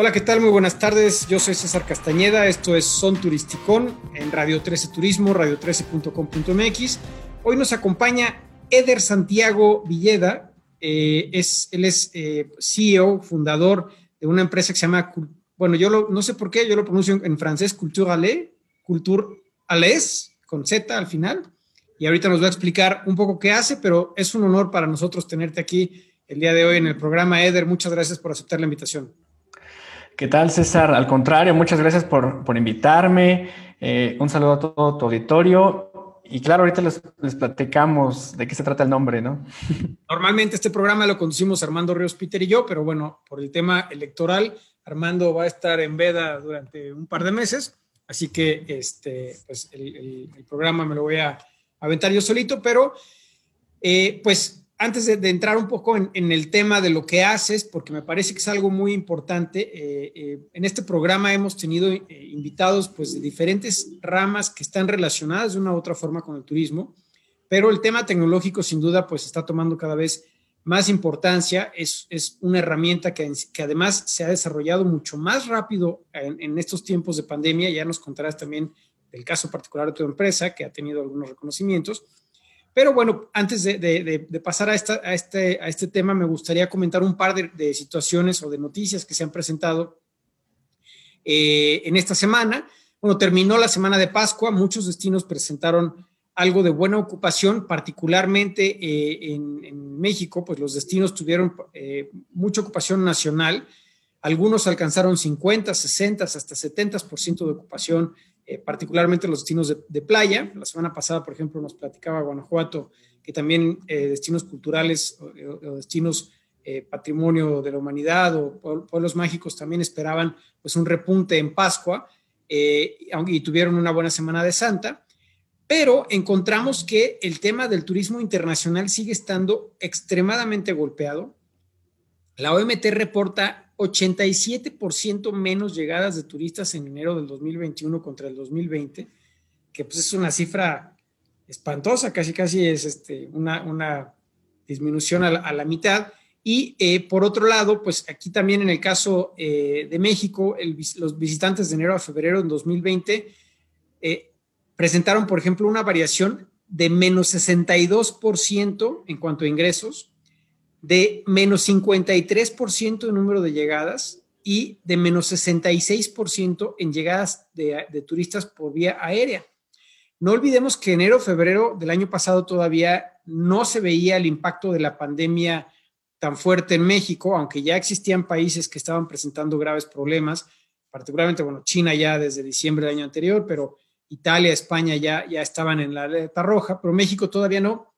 Hola, ¿qué tal? Muy buenas tardes. Yo soy César Castañeda. Esto es Son Turisticón en Radio 13 Turismo, radio13.com.mx. Hoy nos acompaña Eder Santiago Villeda. Eh, es, él es eh, CEO, fundador de una empresa que se llama, bueno, yo no sé por qué, yo lo pronuncio en francés, Culture Alais, Culture Alais, con Z al final. Y ahorita nos va a explicar un poco qué hace, pero es un honor para nosotros tenerte aquí el día de hoy en el programa. Eder, muchas gracias por aceptar la invitación. ¿Qué tal, César? Al contrario, muchas gracias por, por invitarme. Eh, un saludo a todo tu auditorio. Y claro, ahorita les, les, platicamos de qué se trata el nombre, ¿no? Normalmente este programa lo conducimos Armando Ríos Peter y yo, pero bueno, por el tema electoral, Armando va a estar en veda durante un par de meses, así que este, pues el, programa me lo voy a aventar yo solito, pero eh, pues antes de, de, entrar un poco en, en, el tema de lo que haces, porque me parece que es algo muy importante, eh, eh, en este programa hemos tenido eh, invitados pues, de diferentes ramas que están relacionadas de una u otra forma con el turismo, pero el tema tecnológico sin duda pues está tomando cada vez más importancia, es, es una herramienta que, que, además se ha desarrollado mucho más rápido en, en estos tiempos de pandemia, ya nos contarás también del caso particular de tu empresa, que ha tenido algunos reconocimientos, pero bueno, antes de, de, de pasar este, a, este, tema, me gustaría comentar un par de, situaciones o de noticias que se han presentado eh, en esta semana. Bueno, terminó la semana de Pascua, muchos destinos presentaron algo de buena ocupación, particularmente eh, en, en, México, pues los destinos tuvieron eh, mucha ocupación nacional. Algunos alcanzaron 50, 60, hasta 70% de ocupación eh, particularmente los destinos de, playa. La semana pasada, por ejemplo, nos platicaba Guanajuato que también eh, destinos culturales o, destinos eh, patrimonio de la humanidad o pueblos mágicos también esperaban pues un repunte en Pascua y tuvieron una buena semana de Santa. Pero encontramos que el tema del turismo internacional sigue estando extremadamente golpeado. La OMT reporta 87% menos llegadas de turistas en enero del 2021 contra el 2020, que pues es una cifra espantosa, casi casi es este, una, disminución a la, mitad. Y eh, por otro lado, pues aquí también en el caso eh, de México, los visitantes de enero a febrero en 2020 eh, presentaron, por ejemplo, una variación de menos 62% en cuanto a ingresos, de menos 53% en número de llegadas y de menos 66% en llegadas de, de, turistas por vía aérea. No olvidemos que enero, febrero del año pasado todavía no se veía el impacto de la pandemia tan fuerte en México, aunque ya existían países que estaban presentando graves problemas, particularmente, bueno, China ya desde diciembre del año anterior, pero Italia, España ya, ya estaban en la alerta roja, pero México todavía no.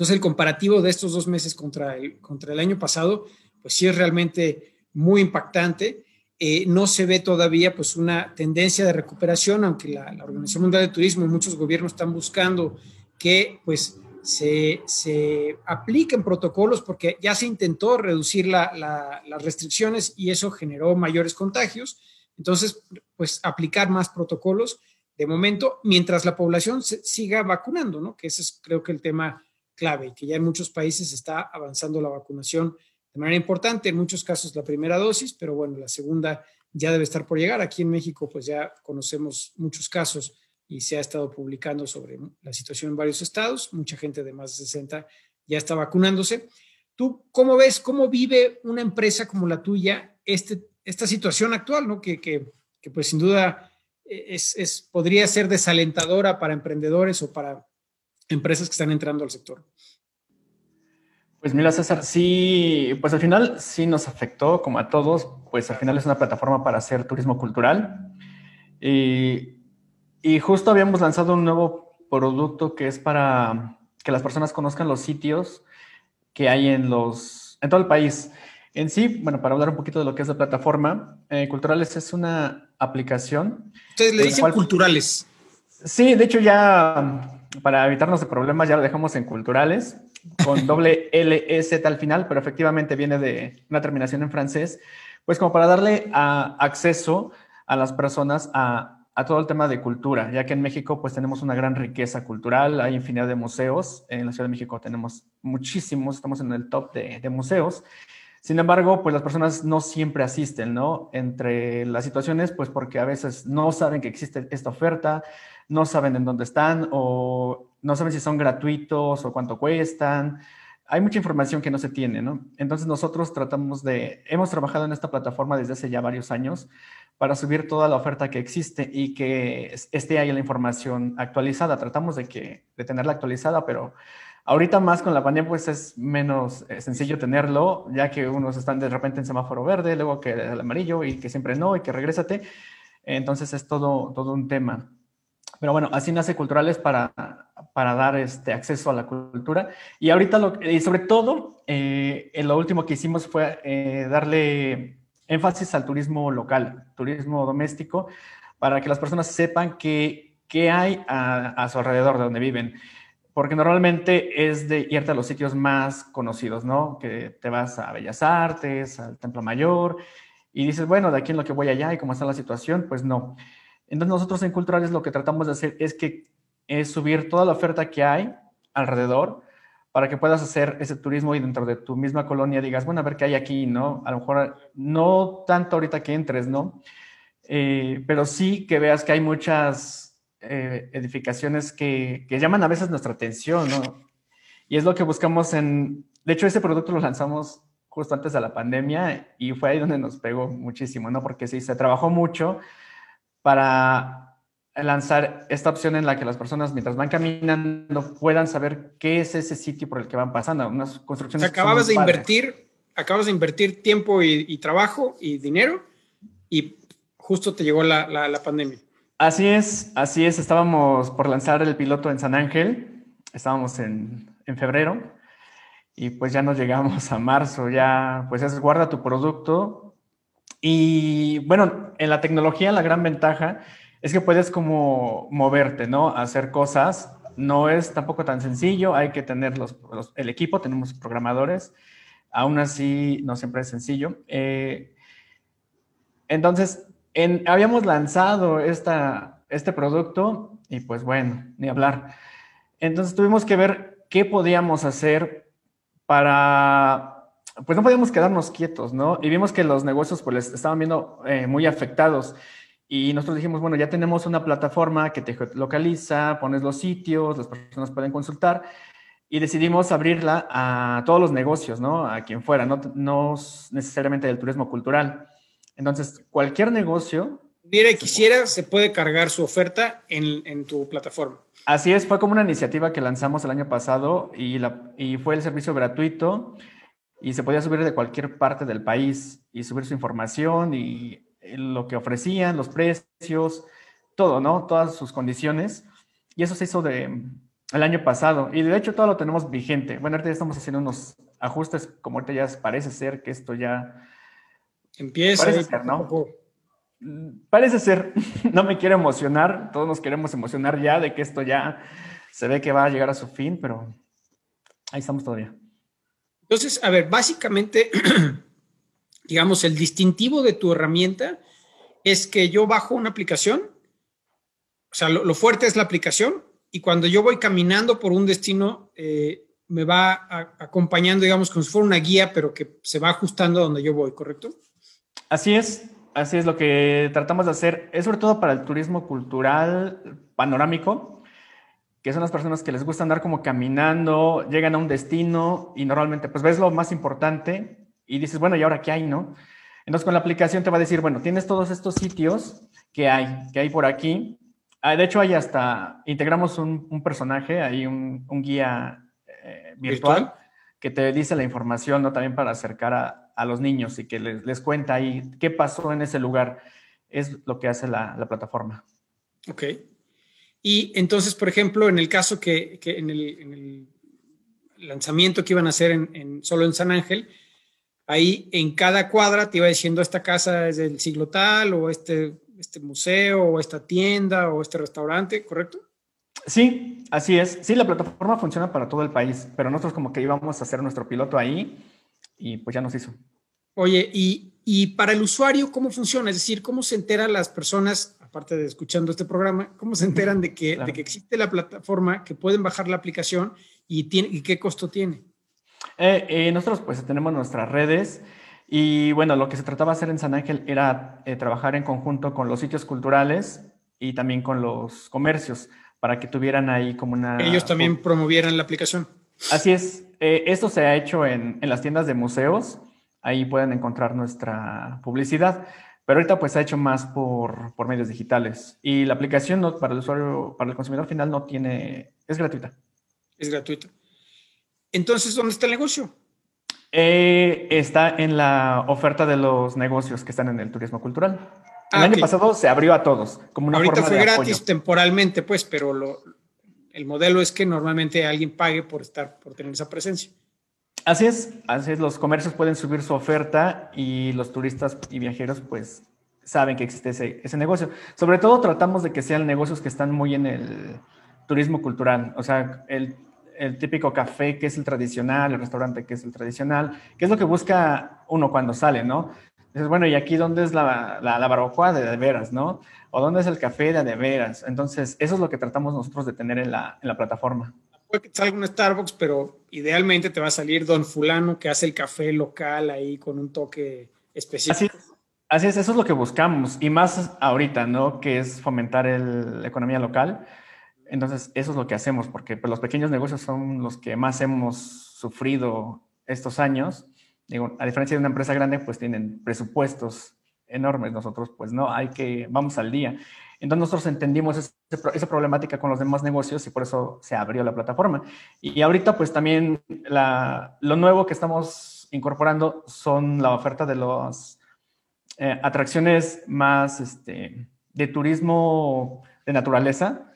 Entonces, el comparativo de estos dos meses contra el, contra el año pasado, pues sí es realmente muy impactante. Eh, no se ve todavía pues una tendencia de recuperación, aunque la, la, Organización Mundial de Turismo y muchos gobiernos están buscando que pues se, se apliquen protocolos porque ya se intentó reducir la, la, las restricciones y eso generó mayores contagios. Entonces, pues aplicar más protocolos de momento mientras la población se siga vacunando, ¿no? Que ese es creo que el tema clave y que ya en muchos países está avanzando la vacunación de manera importante, en muchos casos la primera dosis, pero bueno, la segunda ya debe estar por llegar. Aquí en México pues ya conocemos muchos casos y se ha estado publicando sobre la situación en varios estados, mucha gente de más de 60 ya está vacunándose. ¿Tú cómo ves, cómo vive una empresa como la tuya este, esta situación actual, ¿no? que, que, que pues sin duda es, es, podría ser desalentadora para emprendedores o para empresas que están entrando al sector? Pues mira, César, sí, pues al final sí nos afectó, como a todos, pues al final es una plataforma para hacer turismo cultural. Y, y justo habíamos lanzado un nuevo producto que es para que las personas conozcan los sitios que hay en, los, en todo el país. En sí, bueno, para hablar un poquito de lo que es la plataforma, eh, Culturales es una aplicación. Ustedes le dicen cual, culturales. Sí, de hecho ya para evitarnos de problemas ya lo dejamos en culturales, con doble LS al final, pero efectivamente viene de una terminación en francés, pues como para darle a, acceso a las personas a, a, todo el tema de cultura, ya que en México pues tenemos una gran riqueza cultural, hay infinidad de museos, en la Ciudad de México tenemos muchísimos, estamos en el top de, de museos, Sin embargo, pues las personas no siempre asisten, ¿no? Entre las situaciones, pues porque a veces no saben que existe esta oferta, no saben en dónde están o no saben si son gratuitos o cuánto cuestan. Hay mucha información que no se tiene, ¿no? Entonces nosotros tratamos de, hemos trabajado en esta plataforma desde hace ya varios años para subir toda la oferta que existe y que esté ahí la información actualizada. Tratamos de, que, de tenerla actualizada, pero Ahorita más con la pandemia pues es menos eh, sencillo tenerlo, ya que unos están de repente en semáforo verde, luego que el amarillo y que siempre no y que regrésate. Entonces es todo, todo un tema. Pero bueno, así nace Culturales para, para dar este acceso a la cultura. Y ahorita, lo, y sobre todo, eh, lo último que hicimos fue eh, darle énfasis al turismo local, turismo doméstico, para que las personas sepan qué, qué hay a, a su alrededor de donde viven porque normalmente es de irte a los sitios más conocidos, ¿no? Que te vas a Bellas Artes, al Templo Mayor, y dices, bueno, de aquí en lo que voy allá y cómo está la situación, pues no. Entonces nosotros en Culturales lo que tratamos de hacer es que es subir toda la oferta que hay alrededor para que puedas hacer ese turismo y dentro de tu misma colonia digas, bueno, a ver qué hay aquí, ¿no? A lo mejor no tanto ahorita que entres, ¿no? Eh, pero sí que veas que hay muchas eh, edificaciones que, llaman a veces nuestra atención, ¿no? Y es lo que buscamos en, de hecho, ese producto lo lanzamos justo antes de la pandemia y fue ahí donde nos pegó muchísimo, ¿no? Porque sí, se trabajó mucho para lanzar esta opción en la que las personas mientras van caminando puedan saber qué es ese sitio por el que van pasando, unas construcciones. acababas de invertir, acabas de invertir tiempo y, trabajo y dinero y justo te llegó la, la pandemia. Así es, así es. Estábamos por lanzar el piloto en San Ángel, estábamos en, febrero y pues ya nos llegamos a marzo, ya pues es guarda tu producto. Y bueno, en la tecnología la gran ventaja es que puedes como moverte, ¿no? Hacer cosas. No es tampoco tan sencillo, hay que tener los, el equipo, tenemos programadores. Aún así, no siempre es sencillo. Eh, entonces, habíamos lanzado esta, este producto y pues bueno, ni hablar. Entonces tuvimos que ver qué podíamos hacer para, pues no podíamos quedarnos quietos, ¿no? Y vimos que los negocios pues les estaban viendo eh, muy afectados. Y nosotros dijimos, bueno, ya tenemos una plataforma que te localiza, pones los sitios, las personas pueden consultar y decidimos abrirla a todos los negocios, ¿no? A quien fuera, no, no necesariamente del turismo cultural. Entonces, cualquier negocio... Mira, quisiera, se puede cargar su oferta en, tu plataforma. Así es, fue como una iniciativa que lanzamos el año pasado y, la, y fue el servicio gratuito y se podía subir de cualquier parte del país y subir su información y lo que ofrecían, los precios, todo, ¿no? Todas sus condiciones. Y eso se hizo de, el año pasado. Y de hecho todo lo tenemos vigente. Bueno, ahorita ya estamos haciendo unos ajustes, como ahorita ya parece ser que esto ya Empieza. Parece ser, ¿no? Parece ser. No me quiero emocionar. Todos nos queremos emocionar ya de que esto ya se ve que va a llegar a su fin, pero ahí estamos todavía. Entonces, a ver, básicamente, digamos, el distintivo de tu herramienta es que yo bajo una aplicación, o sea, lo, fuerte es la aplicación, y cuando yo voy caminando por un destino, eh, me va acompañando, digamos, como si fuera una guía, pero que se va ajustando a donde yo voy, ¿correcto? Así es, así es lo que tratamos de hacer. Es sobre todo para el turismo cultural panorámico, que son las personas que les gusta andar como caminando, llegan a un destino y normalmente pues ves lo más importante y dices, bueno, ¿y ahora qué hay, no? Entonces con la aplicación te va a decir, bueno, tienes todos estos sitios que hay, que hay por aquí. Ah, de hecho, hay hasta, integramos un, personaje, hay un, guía eh, virtual, que te dice la información, ¿no? También para acercar a, a los niños y que les, cuenta ahí qué pasó en ese lugar. Es lo que hace la, plataforma. Ok. Y entonces, por ejemplo, en el caso que, en, el, lanzamiento que iban a hacer en, solo en San Ángel, ahí en cada cuadra te iba diciendo esta casa es del siglo tal o este, este museo o esta tienda o este restaurante, ¿correcto? Sí, así es. Sí, la plataforma funciona para todo el país, pero nosotros como que íbamos a hacer nuestro piloto ahí y pues ya nos hizo. Oye, y, para el usuario, ¿cómo funciona? Es decir, ¿cómo se enteran las personas, aparte de escuchando este programa, cómo se enteran de que, de que existe la plataforma, que pueden bajar la aplicación y, tiene, y qué costo tiene? Eh, eh, nosotros pues tenemos nuestras redes y bueno, lo que se trataba de hacer en San Ángel era eh, trabajar en conjunto con los sitios culturales y también con los comercios para que tuvieran ahí como una... Ellos también promovieran la aplicación. Así es. esto se ha hecho en, en las tiendas de museos. Ahí pueden encontrar nuestra publicidad. Pero ahorita pues se ha hecho más por, por medios digitales. Y la aplicación no, para el usuario, para el consumidor final no tiene, es gratuita. Es gratuita. Entonces, ¿dónde está el negocio? Eh, está en la oferta de los negocios que están en el turismo cultural. El ah, año pasado se abrió a todos, como una Ahorita fue gratis temporalmente, pues, pero lo, el modelo es que normalmente alguien pague por estar, por tener esa presencia. Así es, así es, los comercios pueden subir su oferta y los turistas y viajeros pues saben que existe ese, negocio. Sobre todo tratamos de que sean negocios que están muy en el turismo cultural, o sea, el, típico café que es el tradicional, el restaurante que es el tradicional, que es lo que busca uno cuando sale, ¿no? Dices, bueno, ¿y aquí dónde es la, la, la barbacoa de de veras, no? ¿O dónde es el café de de veras? Entonces, eso es lo que tratamos nosotros de tener en la, en la plataforma puede que te salga un Starbucks, pero idealmente te va a salir Don Fulano que hace el café local ahí con un toque específico. Así es, eso es lo que buscamos y más ahorita, ¿no? Que es fomentar la economía local. Entonces, eso es lo que hacemos, porque pues, los pequeños negocios son los que más hemos sufrido estos años. Digo, a diferencia de una empresa grande, pues tienen presupuestos enormes. Nosotros, pues no, hay que, vamos al día. Entonces nosotros entendimos esa problemática con los demás negocios y por eso se abrió la plataforma. Y ahorita pues también lo nuevo que estamos incorporando son la oferta de las eh, atracciones más este, de turismo de naturaleza,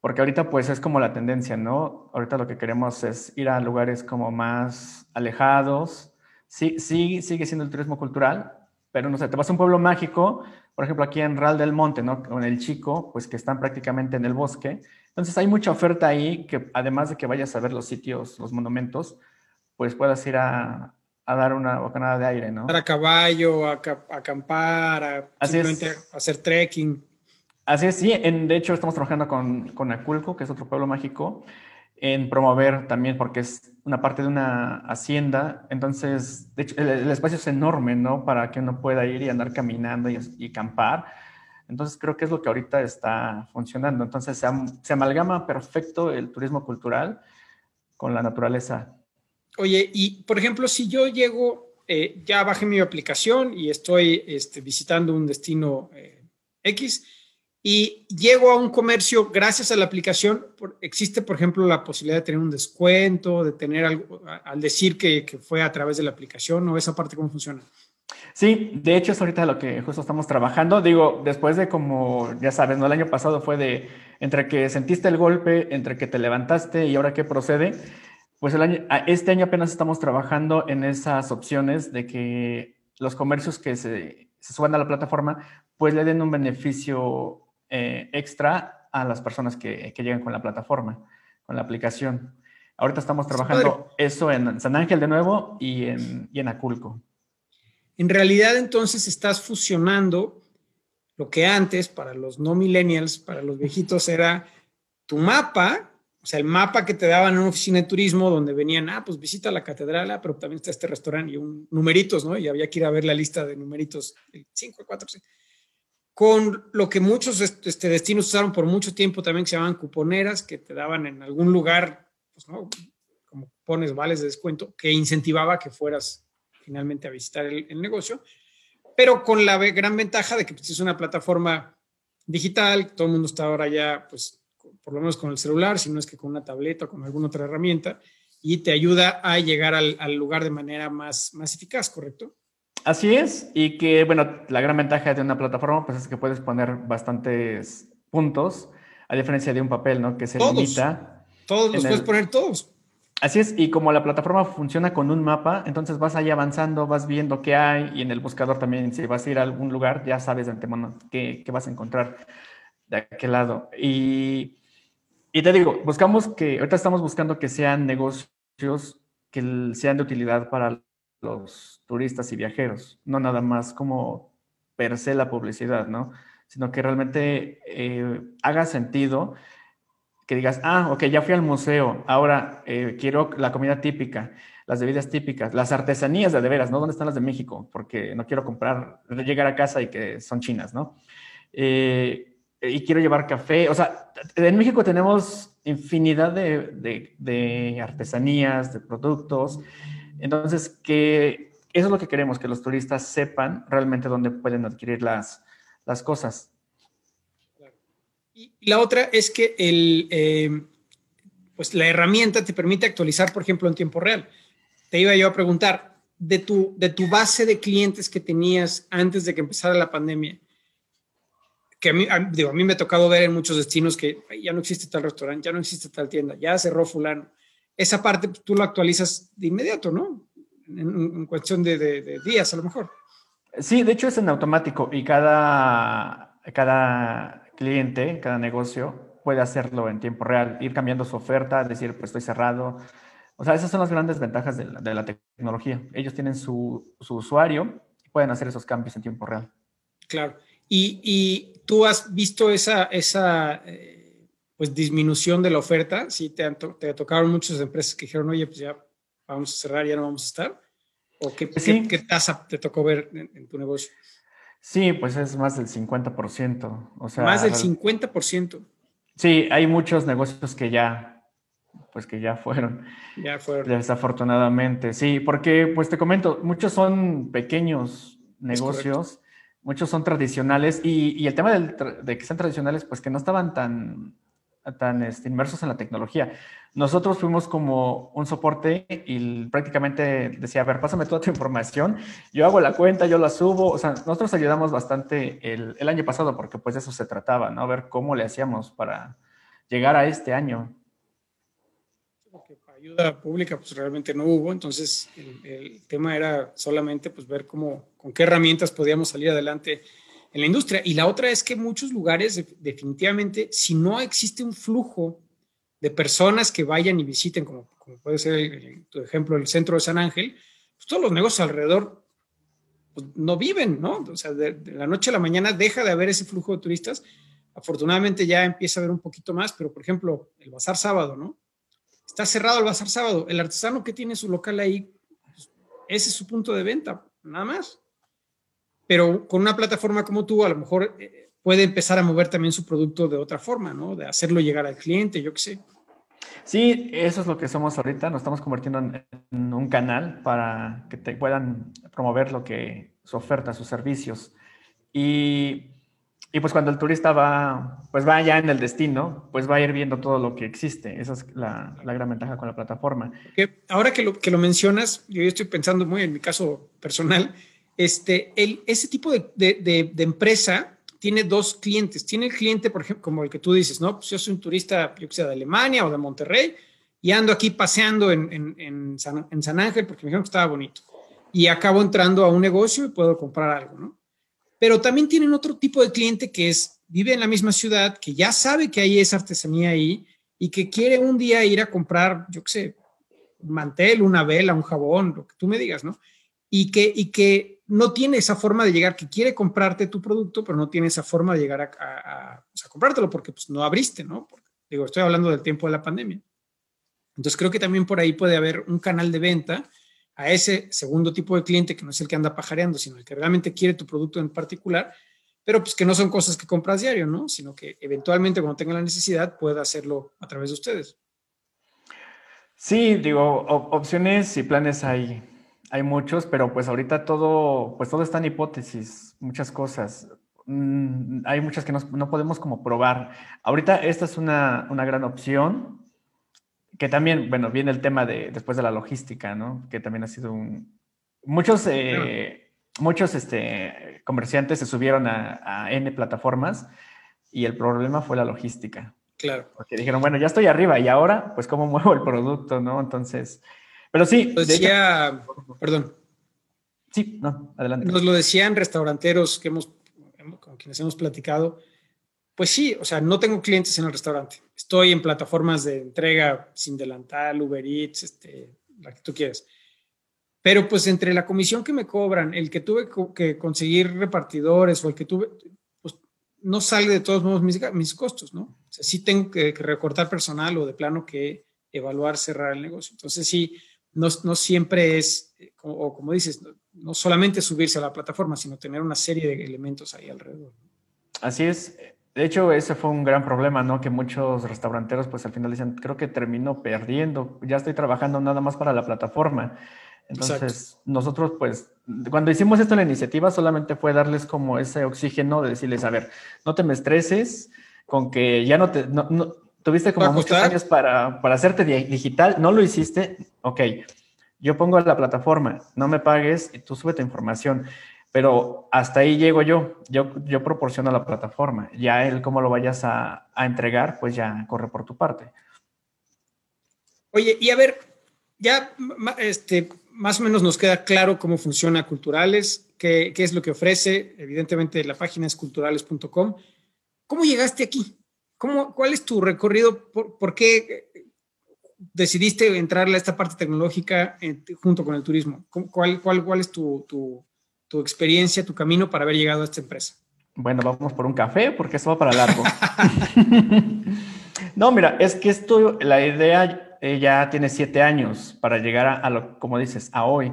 porque ahorita pues es como la tendencia, ¿no? Ahorita lo que queremos es ir a lugares como más alejados. Sí, sí, sigue siendo el turismo cultural, pero no sé, te vas a un pueblo mágico, por ejemplo, aquí en Real del Monte, ¿no? Con el Chico, pues que están prácticamente en el bosque. Entonces hay mucha oferta ahí que además de que vayas a ver los sitios, los monumentos, pues puedas ir a, dar una bocanada de aire, ¿no? A caballo, a, acampar, a simplemente hacer trekking. Así es, sí. En, de hecho, estamos trabajando con, con Aculco, que es otro pueblo mágico, en promover también, porque es una parte de una hacienda, entonces, de hecho, el, espacio es enorme, ¿no? Para que uno pueda ir y andar caminando y, y acampar. Entonces, creo que es lo que ahorita está funcionando. Entonces, se, se amalgama perfecto el turismo cultural con la naturaleza. Oye, y por ejemplo, si yo llego, eh, ya bajé mi aplicación y estoy este, visitando un destino eh, X, y llego a un comercio gracias a la aplicación. existe, por ejemplo, la posibilidad de tener un descuento, de tener algo, al decir que, fue a través de la aplicación, ¿o esa parte cómo funciona? Sí, de hecho es ahorita lo que justo estamos trabajando. Digo, después de como, ya sabes, ¿no? El año pasado fue de entre que sentiste el golpe, entre que te levantaste y ahora qué procede. Pues el año, este año apenas estamos trabajando en esas opciones de que los comercios que se, se suban a la plataforma, pues le den un beneficio eh, extra a las personas que, que, llegan con la plataforma, con la aplicación. Ahorita estamos trabajando eso en San Ángel de nuevo y en, y en Aculco. En realidad, entonces, estás fusionando lo que antes, para los no millennials, para los viejitos, era tu mapa, o sea, el mapa que te daban en una oficina de turismo donde venían, ah, pues visita la catedral, ah, pero también está este restaurante y un numeritos, ¿no? Y había que ir a ver la lista de numeritos, 5, 4, 6 con lo que muchos este, destinos usaron por mucho tiempo también, que se llamaban cuponeras, que te daban en algún lugar, pues, ¿no? como pones vales de descuento, que incentivaba que fueras finalmente a visitar el, negocio, pero con la gran ventaja de que pues, es una plataforma digital, todo el mundo está ahora ya, pues, por lo menos con el celular, si no es que con una tableta o con alguna otra herramienta, y te ayuda a llegar al, al lugar de manera más, más eficaz, ¿correcto? Así es, y que, bueno, la gran ventaja de una plataforma pues es que puedes poner bastantes puntos, a diferencia de un papel, ¿no? Que se limita. Todos los puedes poner todos. Así es, y como la plataforma funciona con un mapa, entonces vas ahí avanzando, vas viendo qué hay, y en el buscador también, si vas a ir a algún lugar, ya sabes de antemano qué, qué vas a encontrar de aquel lado. Y, y te digo, buscamos que, ahorita estamos buscando que sean negocios que sean de utilidad para los turistas y viajeros, no nada más como per se la publicidad, ¿no? Sino que realmente eh, haga sentido que digas, ah, ok, ya fui al museo, ahora eh, quiero la comida típica, las bebidas típicas, las artesanías de de veras, ¿no? ¿Dónde están las de México? Porque no quiero comprar, llegar a casa y que son chinas, ¿no? Eh, y quiero llevar café, o sea, en México tenemos infinidad de, de artesanías, de productos, entonces, que eso es lo que queremos, que los turistas sepan realmente dónde pueden adquirir las, las cosas. Y la otra es que el, eh, pues la herramienta te permite actualizar, por ejemplo, en tiempo real. Te iba yo a preguntar, de tu, de tu base de clientes que tenías antes de que empezara la pandemia, que a mí, digo, a mí me ha tocado ver en muchos destinos que ya no existe tal restaurante, ya no existe tal tienda, ya cerró fulano. Esa parte tú lo actualizas de inmediato, ¿no? En, cuestión de, de, días a lo mejor. Sí, de hecho es en automático y cada, cada cliente, cada negocio puede hacerlo en tiempo real, ir cambiando su oferta, decir, pues estoy cerrado. O sea, esas son las grandes ventajas de la, de la tecnología. Ellos tienen su, su, usuario y pueden hacer esos cambios en tiempo real. Claro. Y, y tú has visto esa, esa eh, pues, disminución de la oferta. Sí, te, te tocaron muchas empresas que dijeron, oye, pues ya vamos a cerrar, ya no vamos a estar. ¿O qué, qué, tasa te tocó ver en, tu negocio? Sí, pues es más del 50%. O sea, más del 50%. Sí, hay muchos negocios que ya, pues que ya fueron. Ya fueron. Desafortunadamente, sí, porque pues te comento, muchos son pequeños negocios, muchos son tradicionales y, y el tema del, de que sean tradicionales, pues que no estaban tan tan este, inmersos en la tecnología. Nosotros fuimos como un soporte y prácticamente decía, a ver, pásame toda tu información, yo hago la cuenta, yo la subo, o sea, nosotros ayudamos bastante el, año pasado porque pues de eso se trataba, ¿no? A ver cómo le hacíamos para llegar a este año. Ayuda pública pues realmente no hubo, entonces el, el tema era solamente pues ver cómo, con qué herramientas podíamos salir adelante en la industria. Y la otra es que muchos lugares, definitivamente, si no existe un flujo de personas que vayan y visiten, como, puede ser, tu ejemplo, el centro de San Ángel, pues todos los negocios alrededor pues, no viven, ¿no? O sea, de, la noche a la mañana deja de haber ese flujo de turistas. Afortunadamente ya empieza a haber un poquito más, pero por ejemplo, el Bazar Sábado, ¿no? Está cerrado el Bazar Sábado. El artesano que tiene su local ahí, pues, ese es su punto de venta, nada más pero con una plataforma como tú, a lo mejor eh, puede empezar a mover también su producto de otra forma, ¿no? De hacerlo llegar al cliente, yo qué sé. Sí, eso es lo que somos ahorita. Nos estamos convirtiendo en, un canal para que te puedan promover lo que su oferta, sus servicios. Y, y, pues cuando el turista va, pues va ya en el destino, pues va a ir viendo todo lo que existe. Esa es la, la gran ventaja con la plataforma. ahora que lo, que lo mencionas, yo estoy pensando muy en mi caso personal este, ese tipo de, de, de, empresa tiene dos clientes. Tiene el cliente, por ejemplo, como el que tú dices, ¿no? Pues yo soy un turista, yo que sé, de Alemania o de Monterrey y ando aquí paseando en, en San, Ángel porque me dijeron que estaba bonito. Y acabo entrando a un negocio y puedo comprar algo, ¿no? Pero también tienen otro tipo de cliente que es, vive en la misma ciudad, que ya sabe que hay esa artesanía ahí y que quiere un día ir a comprar, yo qué sé, un mantel, una vela, un jabón, lo que tú me digas, ¿no? Y que, y que no tiene esa forma de llegar, que quiere comprarte tu producto, pero no tiene esa forma de llegar a, comprártelo porque pues, no abriste, ¿no? digo, estoy hablando del tiempo de la pandemia. Entonces creo que también por ahí puede haber un canal de venta a ese segundo tipo de cliente que no es el que anda pajareando, sino el que realmente quiere tu producto en particular, pero pues que no son cosas que compras diario, ¿no? Sino que eventualmente cuando tenga la necesidad pueda hacerlo a través de ustedes. Sí, digo, opciones y planes hay hay muchos, pero pues ahorita todo, pues todo está en hipótesis, muchas cosas. Mm, hay muchas que no, podemos como probar. Ahorita esta es una, una, gran opción, que también, bueno, viene el tema de después de la logística, ¿no? Que también ha sido un... Muchos, eh, muchos este, comerciantes se subieron a, a N plataformas y el problema fue la logística. Claro. Porque dijeron, bueno, ya estoy arriba y ahora, pues, ¿cómo muevo el producto, no? Entonces... Pero sí. Lo decía, perdón. Sí, no, adelante. Nos lo decían restauranteros que hemos, con quienes hemos platicado. Pues sí, o sea, no tengo clientes en el restaurante. Estoy en plataformas de entrega sin delantal, Uber Eats, este, la que tú quieras. Pero pues entre la comisión que me cobran, el que tuve que conseguir repartidores o el que tuve, pues no sale de todos modos mis, mis costos, ¿no? O sea, sí tengo que, recortar personal o de plano que evaluar, cerrar el negocio. Entonces, sí, no, no siempre es, o como dices, no, solamente subirse a la plataforma, sino tener una serie de elementos ahí alrededor. Así es. De hecho, ese fue un gran problema, ¿no? Que muchos restauranteros, pues al final dicen, creo que termino perdiendo, ya estoy trabajando nada más para la plataforma. Entonces, nosotros, pues, cuando hicimos esto en la iniciativa, solamente fue darles como ese oxígeno de decirles, a ver, no te me estreses con que ya no te, no, tuviste como muchos años para, para hacerte digital, no lo hiciste, ok, yo pongo la plataforma, no me pagues y tú sube tu información, pero hasta ahí llego yo, yo, yo proporciono la plataforma, ya él cómo lo vayas a, a entregar, pues ya corre por tu parte. Oye, y a ver, ya este, más o menos nos queda claro cómo funciona Culturales, qué, qué es lo que ofrece. Evidentemente, la página es culturales.com. ¿Cómo llegaste aquí? ¿Cómo, ¿Cuál es tu recorrido? ¿Por, qué decidiste entrar a esta parte tecnológica junto con el turismo? ¿Cuál, cuál, cuál es tu, tu, tu, experiencia, tu camino para haber llegado a esta empresa? Bueno, vamos por un café porque eso va para largo. no, mira, es que esto, la idea ya tiene siete años para llegar a, lo, como dices, a hoy.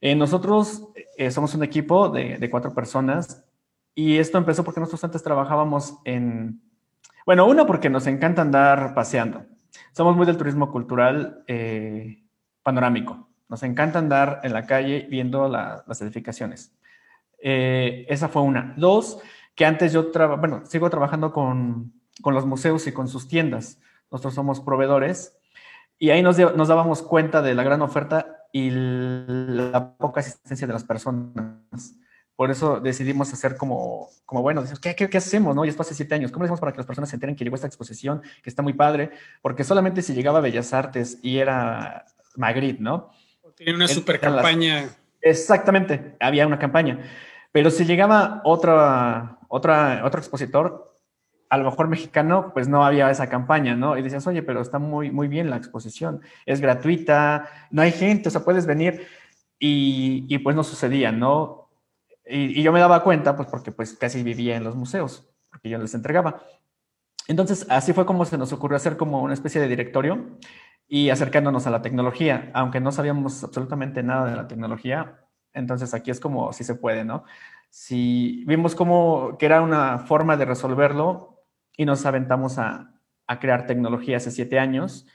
Eh, nosotros eh, somos un equipo de, cuatro personas y esto empezó porque nosotros antes trabajábamos en, bueno, uno porque nos encanta andar paseando. Somos muy del turismo cultural eh, panorámico. Nos encanta andar en la calle viendo las edificaciones. esa fue una. Dos, que antes yo, bueno, sigo trabajando con, con los museos y con sus tiendas. Nosotros somos proveedores y ahí nos dábamos cuenta de la gran oferta y la poca asistencia de las personas. Por eso decidimos hacer como, como bueno, ¿qué, qué, qué hacemos? ¿no? Y esto hace siete años. ¿Cómo hacemos para que las personas se enteren que llegó esta exposición, que está muy padre? Porque solamente si llegaba a Bellas Artes y era Magritte, ¿no? Tenía una super campaña. Exactamente, había una campaña. Pero si llegaba otra, otra, otro expositor, a lo mejor mexicano, pues no había esa campaña, ¿no? Y decías, oye, pero está muy, muy bien la exposición, es gratuita, no hay gente, o sea, puedes venir. Y, y pues no sucedía, ¿no? Y, y, yo me daba cuenta, pues porque pues casi vivía en los museos, porque yo les entregaba. Entonces, así fue como se nos ocurrió hacer como una especie de directorio y acercándonos a la tecnología, aunque no sabíamos absolutamente nada de la tecnología. Entonces, aquí es como si se puede, ¿no? Si vimos como que era una forma de resolverlo, y nos aventamos a, crear tecnología hace siete años.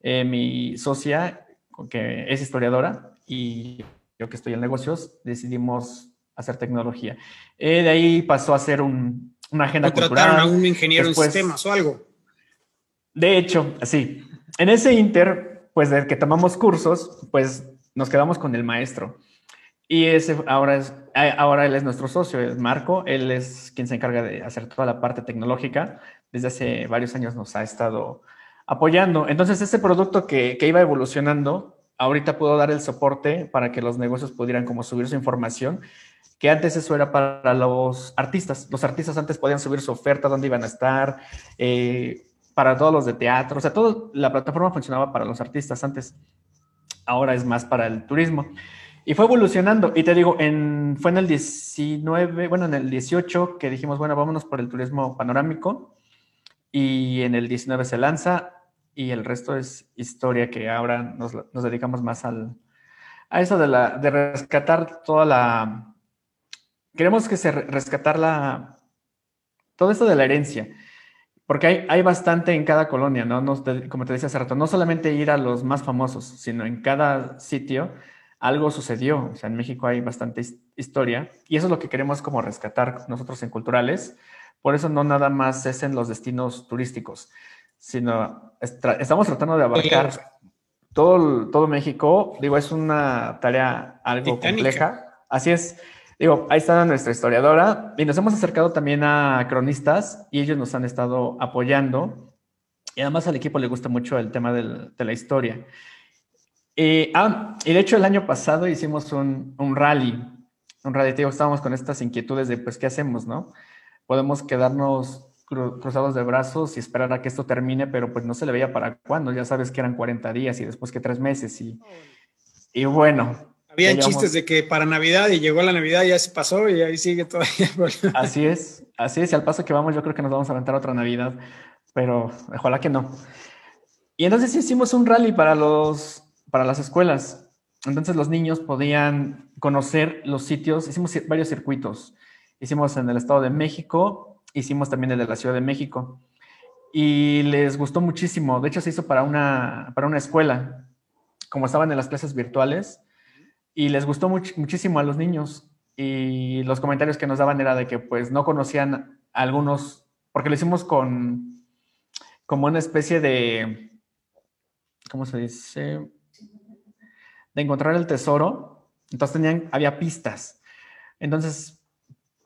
Eh, mi socia, que es historiadora, y yo que estoy en negocios, decidimos hacer tecnología. Eh, de ahí pasó a ser un, una agenda cultural. a un ingeniero en sistemas o algo. De hecho, sí. En ese inter, pues de que tomamos cursos, pues nos quedamos con el maestro. Y ese ahora, es, ahora él es nuestro socio, es Marco. Él es quien se encarga de hacer toda la parte tecnológica. Desde hace varios años nos ha estado apoyando. Entonces, ese producto que, que iba evolucionando, ahorita puedo dar el soporte para que los negocios pudieran como subir su información, que antes eso era para los artistas. Los artistas antes podían subir su oferta, dónde iban a estar, eh, para todos los de teatro. O sea, toda la plataforma funcionaba para los artistas antes. Ahora es más para el turismo. Y fue evolucionando. Y te digo, en, fue en el 19, bueno, en el 18 que dijimos, bueno, vámonos por el turismo panorámico. Y en el 19 se lanza y el resto es historia que ahora nos, nos dedicamos más al, a eso de, de rescatar toda la... Queremos que se rescatar la... Todo esto de la herencia. Porque hay, hay bastante en cada colonia, ¿no? no como te decía hace rato, no solamente ir a los más famosos, sino en cada sitio algo sucedió. O sea, en México hay bastante historia y eso es lo que queremos como rescatar nosotros en Culturales. Por eso no nada más es en los destinos turísticos, sino estamos tratando de abarcar todo, todo México. Digo, es una tarea algo compleja. Así es. Digo, ahí está nuestra historiadora y nos hemos acercado también a cronistas y ellos nos han estado apoyando. Y además al equipo le gusta mucho el tema del, de la historia. Y, ah, y de hecho el año pasado hicimos un, un rally, un rally, digo, estábamos con estas inquietudes de, pues, ¿qué hacemos, no? Podemos quedarnos cruzados de brazos y esperar a que esto termine, pero pues no se le veía para cuándo, ya sabes que eran 40 días y después que tres meses y, y bueno. Había chistes de que para Navidad y llegó la Navidad, ya se pasó y ahí sigue todavía. Así es, así es. Y al paso que vamos, yo creo que nos vamos a aventar otra Navidad, pero ojalá que no. Y entonces hicimos un rally para, los, para las escuelas. Entonces los niños podían conocer los sitios, hicimos varios circuitos. Hicimos en el Estado de México, hicimos también el de la Ciudad de México. Y les gustó muchísimo. De hecho, se hizo para una, para una escuela, como estaban en las clases virtuales, y les gustó muchísimo a los niños. Y los comentarios que nos daban era de que pues no conocían algunos, porque lo hicimos con como una especie de, ¿cómo se dice? De encontrar el tesoro. Entonces tenían, había pistas. Entonces,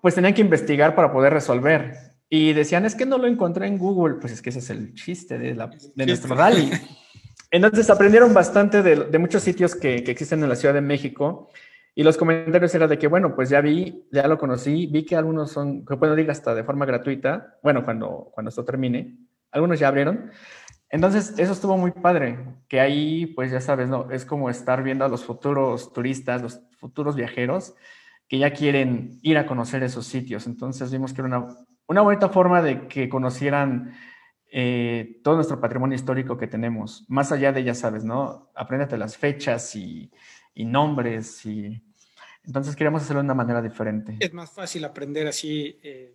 pues tenían que investigar para poder resolver. Y decían, es que no lo encontré en Google. Pues es que ese es el chiste de, la, de nuestro rally. Entonces aprendieron bastante de, muchos sitios que, existen en la Ciudad de México. Y los comentarios eran de que, bueno, pues ya vi, ya lo conocí, vi que algunos son, que puedo ir hasta de forma gratuita, bueno, cuando, cuando esto termine, algunos ya abrieron. Entonces, eso estuvo muy padre, que ahí, pues ya sabes, ¿no? Es como estar viendo a los futuros turistas, los futuros viajeros, que ya quieren ir a conocer esos sitios. Entonces, vimos que era una, una bonita forma de que conocieran eh, todo nuestro patrimonio histórico que tenemos, más allá de, ya sabes, ¿no? Apréndete las fechas y, nombres y... Entonces queríamos hacerlo de una manera diferente. Es más fácil aprender así. Eh,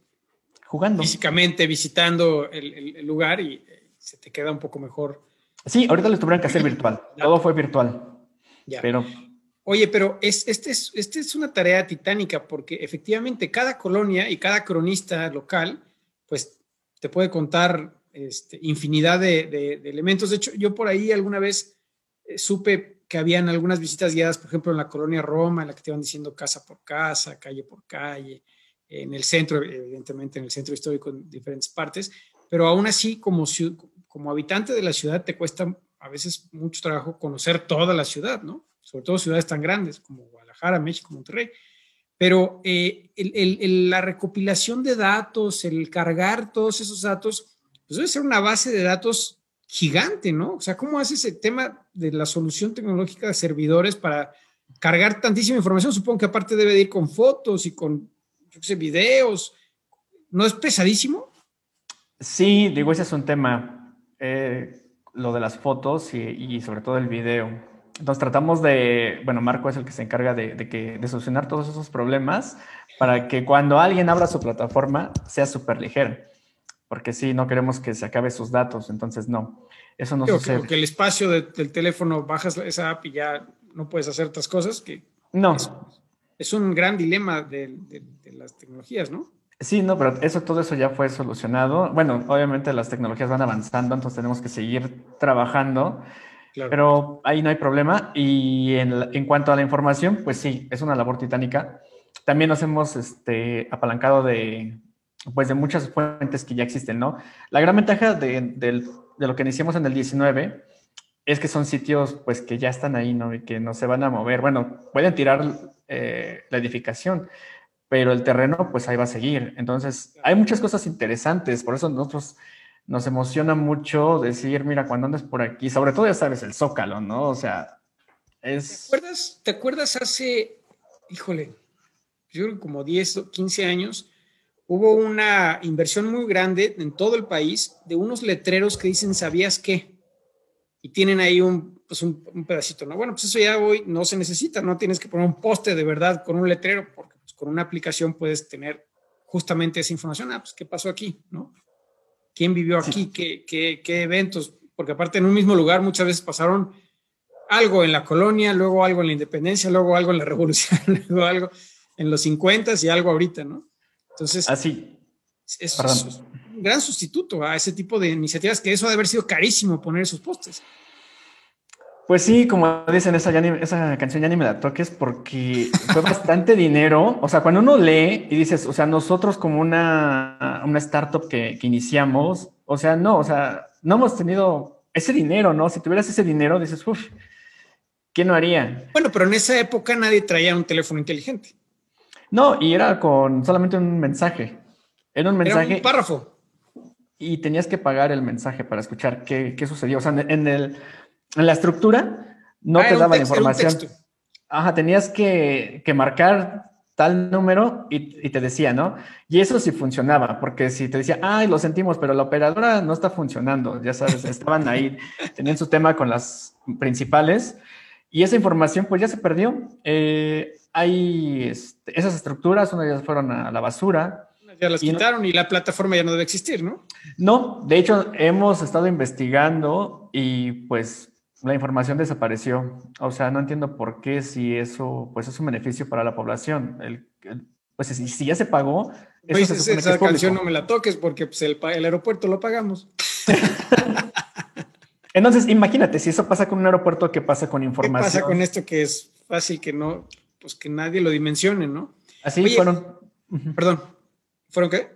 Jugando. Físicamente, visitando el, lugar y eh, se te queda un poco mejor. Sí, ahorita lo tuvieron que hacer virtual. Todo fue virtual. Ya. Pero... Oye, pero es, este, es, este es una tarea titánica porque efectivamente cada colonia y cada cronista local, pues te puede contar este, infinidad de, elementos. De hecho, yo por ahí alguna vez eh, supe que habían algunas visitas guiadas, por ejemplo, en la colonia Roma, en la que te iban diciendo casa por casa, calle por calle, en el centro, evidentemente en el centro histórico en diferentes partes, pero aún así, como, habitante de la ciudad, te cuesta a veces mucho trabajo conocer toda la ciudad, ¿no? Sobre todo ciudades tan grandes como Guadalajara, México, Monterrey. Pero eh, la recopilación de datos, el cargar todos esos datos, pues debe ser una base de datos gigante, ¿no? O sea, ¿cómo hace ese tema de la solución tecnológica de servidores para cargar tantísima información? Supongo que aparte debe de ir con fotos y con, yo sé, videos. ¿No es pesadísimo? Sí, digo, ese es un tema, eh, lo de las fotos y, sobre todo el video. Entonces tratamos de, bueno, Marco es el que se encarga de, que, de solucionar todos esos problemas para que cuando alguien abra su plataforma sea súper ligera porque sí, no queremos que se acabe sus datos, entonces no, eso no sucede. Que, que el espacio del teléfono, bajas esa app y ya no puedes hacer otras cosas, que no. Es, un gran dilema de, las tecnologías, ¿no? Sí, no, pero eso, todo eso ya fue solucionado. Bueno, obviamente las tecnologías van avanzando, entonces tenemos que seguir trabajando, pero ahí no hay problema. Y en, en, cuanto a la información, pues sí, es una labor titánica. También nos hemos este, apalancado de, pues de muchas fuentes que ya existen, ¿no? La gran ventaja de, lo que iniciamos en el 19 es que son sitios pues que ya están ahí, ¿no? Y que no se van a mover. Bueno, pueden tirar eh, la edificación, pero el terreno pues ahí va a seguir. Entonces, hay muchas cosas interesantes, por eso nosotros nos emociona mucho decir, mira, cuando andes por aquí, sobre todo ya sabes, el zócalo, ¿no? O sea, es... ¿Te acuerdas, ¿te acuerdas hace, híjole, yo creo como 10 o 15 años? Hubo una inversión muy grande en todo el país de unos letreros que dicen, ¿sabías qué? Y tienen ahí un, pues un, pedacito, ¿no? Bueno, pues eso ya hoy no se necesita, no tienes que poner un poste de verdad con un letrero, porque pues, con una aplicación puedes tener justamente esa información. Ah, pues, ¿qué pasó aquí? ¿No? ¿Quién vivió aquí? ¿Qué, qué, qué eventos? Porque aparte en un mismo lugar muchas veces pasaron algo en la colonia, luego algo en la independencia, luego algo en la revolución, luego algo en los 50 y algo ahorita, ¿no? Entonces, Así. Es, un gran sustituto a ese tipo de iniciativas que eso debe haber sido carísimo poner esos postes. Pues sí, como dicen, esa, esa canción ya ni me la toques porque fue bastante dinero. O sea, cuando uno lee y dices, o sea, nosotros como una, una startup que, que, iniciamos, o sea, no, o sea, no hemos tenido ese dinero, ¿no? Si tuvieras ese dinero, dices, uff, ¿qué no haría? Bueno, pero en esa época nadie traía un teléfono inteligente. No, y era con solamente un mensaje. Era un mensaje. Era un párrafo. Y tenías que pagar el mensaje para escuchar qué, qué sucedía. O sea, en, el, en la estructura no ah, te daba la información. Ajá, tenías que, que marcar tal número y, te decía, ¿no? Y eso sí funcionaba, porque si te decía, ay, lo sentimos, pero la operadora no está funcionando, ya sabes, estaban ahí, tenían su tema con las principales y esa información pues ya se perdió. Eh, hay este, esas estructuras, unas ya fueron a la basura. Ya las quitaron y la plataforma ya no debe existir, ¿no? No, de hecho hemos estado investigando y pues la información desapareció. O sea, no entiendo por qué si eso pues es un beneficio para la población. El, pues si, ya se pagó, eso esa canción no me la toques porque pues, el, el aeropuerto lo pagamos. Entonces, imagínate, si eso pasa con un aeropuerto, ¿qué pasa con información? ¿Qué pasa con esto que es fácil que no, pues que nadie lo dimensione, ¿no? Así fueron. Perdón, ¿fueron qué?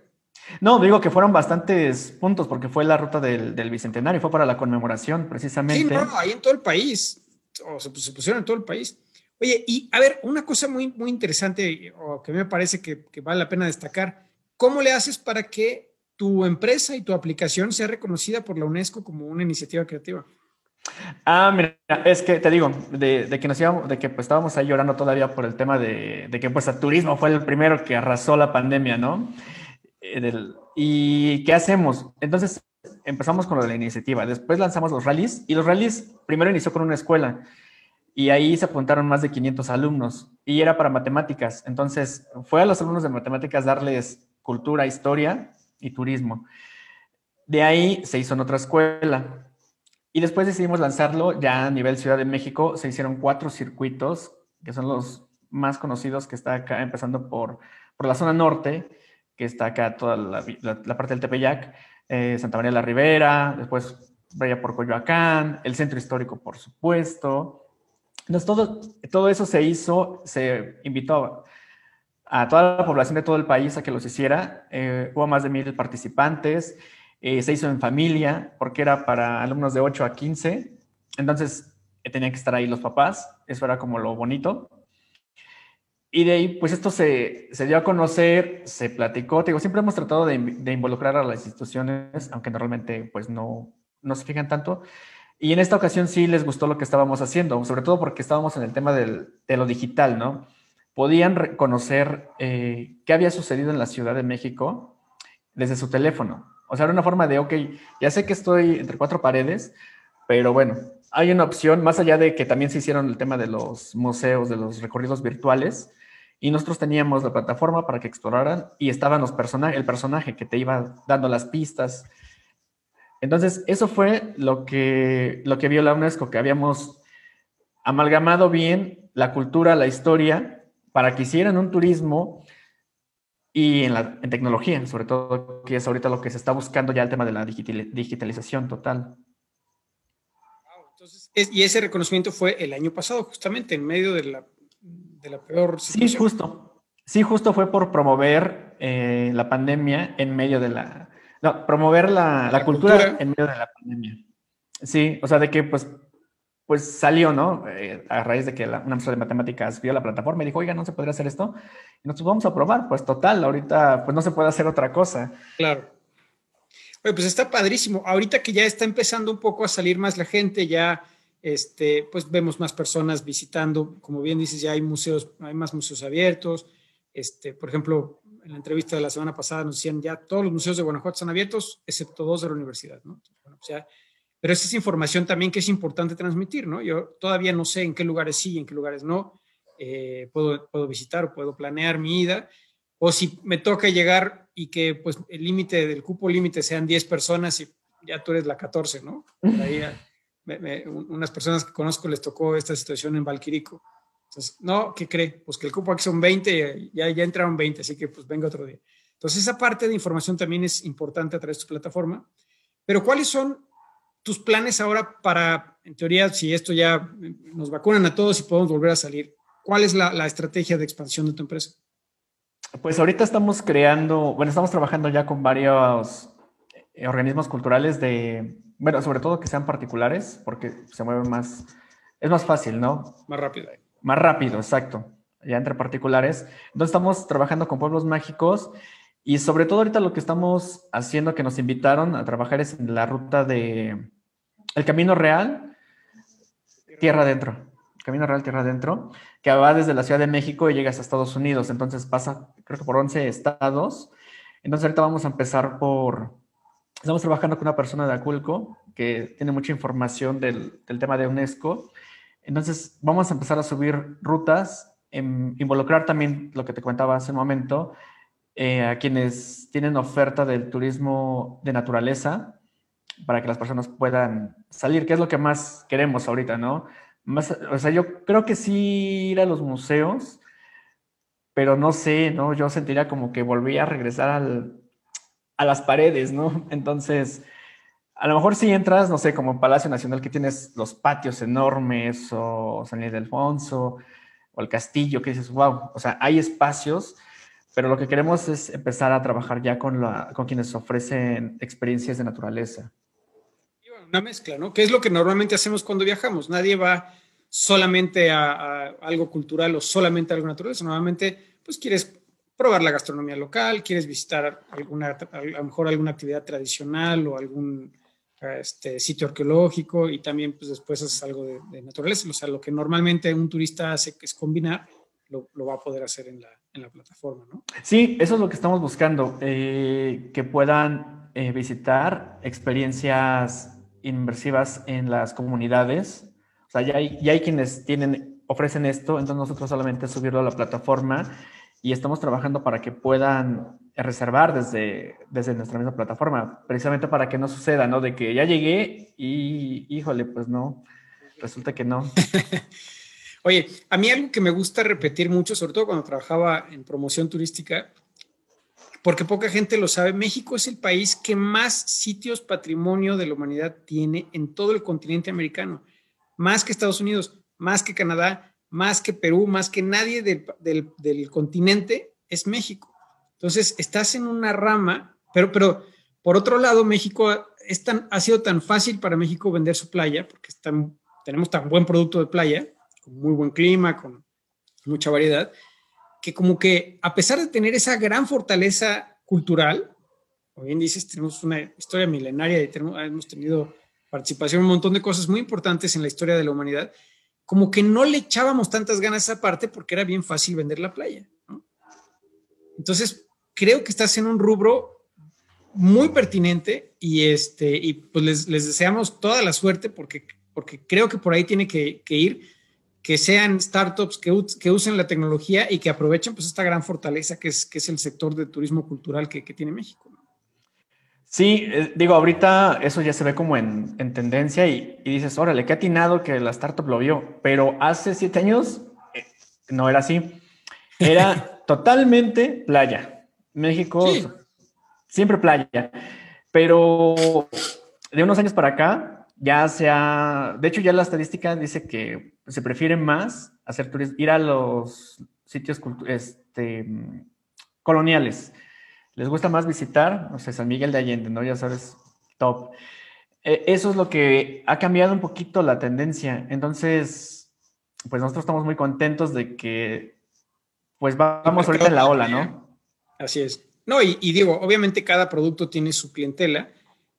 No, digo que fueron bastantes puntos porque fue la ruta del, Bicentenario, fue para la conmemoración precisamente. Sí, no, ahí en todo el país, o se, pusieron en todo el país. Oye, y a ver, una cosa muy, muy interesante o que me parece que, vale la pena destacar, ¿cómo le haces para que tu empresa y tu aplicación sea reconocida por la UNESCO como una iniciativa creativa? Ah, mira, es que te digo, de, que nos íbamos, de que pues estábamos ahí llorando todavía por el tema de, de que pues el turismo fue el primero que arrasó la pandemia, ¿no? Eh, ¿Y qué hacemos? Entonces empezamos con de la iniciativa, después lanzamos los rallies y los rallies primero inició con una escuela y ahí se apuntaron más de 500 alumnos y era para matemáticas. Entonces fue a los alumnos de matemáticas darles cultura, historia y turismo. De ahí se hizo en otra escuela y después decidimos lanzarlo ya a nivel Ciudad de México. Se hicieron cuatro circuitos que son los más conocidos que está acá empezando por, por la zona norte que está acá toda la, parte del Tepeyac, eh, Santa María de la Ribera, después vaya por Coyoacán, el centro histórico, por supuesto. Entonces, todo, todo eso se hizo, se invitó a, toda la población de todo el país a que los hiciera. Eh, hubo más de mil participantes. Eh, se hizo en familia, porque era para alumnos de 8 a 15. Entonces, tenían que estar ahí los papás. Eso era como lo bonito. Y de ahí, pues esto se, se, dio a conocer, se platicó. Te digo, siempre hemos tratado de, de, involucrar a las instituciones, aunque normalmente pues no, no se fijan tanto. Y en esta ocasión sí les gustó lo que estábamos haciendo, sobre todo porque estábamos en el tema del, de lo digital, ¿no? Podían reconocer eh, qué había sucedido en la Ciudad de México desde su teléfono. O sea, era una forma de, ok, ya sé que estoy entre cuatro paredes, pero bueno, hay una opción, más allá de que también se hicieron el tema de los museos, de los recorridos virtuales, y nosotros teníamos la plataforma para que exploraran y estaban los personajes, el personaje que te iba dando las pistas. Entonces, eso fue lo que, lo que vio la UNESCO, que habíamos amalgamado bien la cultura, la historia, para que hicieran un turismo y en, la, en tecnología, sobre todo, que es ahorita lo que se está buscando ya el tema de la digitalización total. Entonces, y ese reconocimiento fue el año pasado, justamente en medio de la de la peor situación. Sí, justo. Sí, justo fue por promover eh, la pandemia en medio de la... No, promover la, cultura, en medio de la pandemia. Sí, o sea, de que pues, pues salió, ¿no? Eh, a raíz de que una maestra de matemáticas vio la plataforma y dijo, oiga, ¿no se podría hacer esto? Y nosotros vamos a probar, pues total, ahorita pues no se puede hacer otra cosa. Claro. Oye, pues está padrísimo. Ahorita que ya está empezando un poco a salir más la gente, ya este, pues vemos más personas visitando, como bien dices, ya hay museos, hay más museos abiertos. Este, por ejemplo, en la entrevista de la semana pasada nos decían ya todos los museos de Guanajuato están abiertos, excepto dos de la universidad, ¿no? Bueno, sea, pero esa es información también que es importante transmitir, ¿no? Yo todavía no sé en qué lugares sí y en qué lugares no. Eh, puedo, puedo visitar o puedo planear mi ida. O si me toca llegar y que pues el límite del cupo límite sean 10 personas y ya tú eres la 14, ¿no? Ahí, unas personas que conozco les tocó esta situación en Valquirico. Entonces, no, ¿qué cree? Pues que el cupo aquí son 20, ya, ya entraron 20, así que pues venga otro día. Entonces, esa parte de información también es importante a través de tu plataforma. Pero, ¿cuáles son tus planes ahora para, en teoría, si esto ya nos vacunan a todos y podemos volver a salir? ¿Cuál es la, la estrategia de expansión de tu empresa? Pues ahorita estamos creando, bueno, estamos trabajando ya con varios eh, organismos culturales de bueno, sobre todo que sean particulares, porque se mueven más, es más fácil, ¿no? Más rápido. Más rápido, exacto. Ya entre particulares. Entonces estamos trabajando con pueblos mágicos y sobre todo ahorita lo que estamos haciendo, que nos invitaron a trabajar es en la ruta de El Camino Real, Tierra Adentro. Camino Real Tierra Adentro, que va desde la Ciudad de México y llega hasta Estados Unidos. Entonces pasa, creo que por 11 estados. Entonces ahorita vamos a empezar por, estamos trabajando con una persona de Aculco que tiene mucha información del, tema de UNESCO. Entonces vamos a empezar a subir rutas, en, involucrar también lo que te comentaba hace un momento, eh, a quienes tienen oferta del turismo de naturaleza para que las personas puedan salir, que es lo que más queremos ahorita, ¿no? Más, o sea, yo creo que sí ir a los museos, pero no sé, ¿no? Yo sentiría como que volvía a regresar al, a las paredes, ¿no? Entonces, a lo mejor si entras, no sé, como Palacio Nacional, que tienes los patios enormes, o San Luis de Alfonso, o el castillo, que dices, wow, o sea, hay espacios, pero lo que queremos es empezar a trabajar ya con, la, con quienes ofrecen experiencias de naturaleza una mezcla, ¿no? ¿Qué es lo que normalmente hacemos cuando viajamos? Nadie va solamente a, algo cultural o solamente a algo natural. Normalmente, pues quieres probar la gastronomía local, quieres visitar alguna, a lo mejor alguna actividad tradicional o algún este, sitio arqueológico y también pues después haces algo de, naturaleza. O sea, lo que normalmente un turista hace que es combinar, lo, va a poder hacer en la, en la, plataforma, ¿no? Sí, eso es lo que estamos buscando, eh, que puedan eh, visitar experiencias inmersivas en las comunidades. O sea, ya hay, ya hay quienes tienen, ofrecen esto, entonces nosotros solamente subirlo a la plataforma y estamos trabajando para que puedan reservar desde, desde nuestra misma plataforma, precisamente para que no suceda, ¿no? De que ya llegué y, híjole, pues no, resulta que no. Oye, a mí algo que me gusta repetir mucho, sobre todo cuando trabajaba en promoción turística, porque poca gente lo sabe, México es el país que más sitios patrimonio de la humanidad tiene en todo el continente americano, más que Estados Unidos, más que Canadá, más que Perú, más que nadie del, continente, es México. Entonces, estás en una rama, pero, pero por otro lado, México es tan, ha sido tan fácil para México vender su playa, porque tenemos tan buen producto de playa, con muy buen clima, con mucha variedad, que como que a pesar de tener esa gran fortaleza cultural, como bien dices, tenemos una historia milenaria y hemos tenido participación en un montón de cosas muy importantes en la historia de la humanidad, como que no le echábamos tantas ganas a esa parte porque era bien fácil vender la playa. Entonces, creo que estás en un rubro muy pertinente y, este, y pues les, deseamos toda la suerte porque, porque creo que por ahí tiene que, que ir que sean startups que, que, usen la tecnología y que aprovechen pues esta gran fortaleza que es, que es el sector de turismo cultural que, que tiene México. Sí, eh, digo, ahorita eso ya se ve como en, en, tendencia y, y dices, órale, qué atinado que la startup lo vio, pero hace siete años eh, no era así. Era totalmente playa. México, siempre playa. Pero de unos años para acá, ya se ha, de hecho ya la estadística dice que se prefiere más hacer turismo, ir a los sitios este, coloniales. Les gusta más visitar, no sé, San Miguel de Allende, ¿no? Ya sabes, top. E, eso es lo que ha cambiado un poquito la tendencia. Entonces, pues nosotros estamos muy contentos de que, pues vamos ahorita en la ola, ¿no? Así es. No, y, digo, obviamente cada producto tiene su clientela,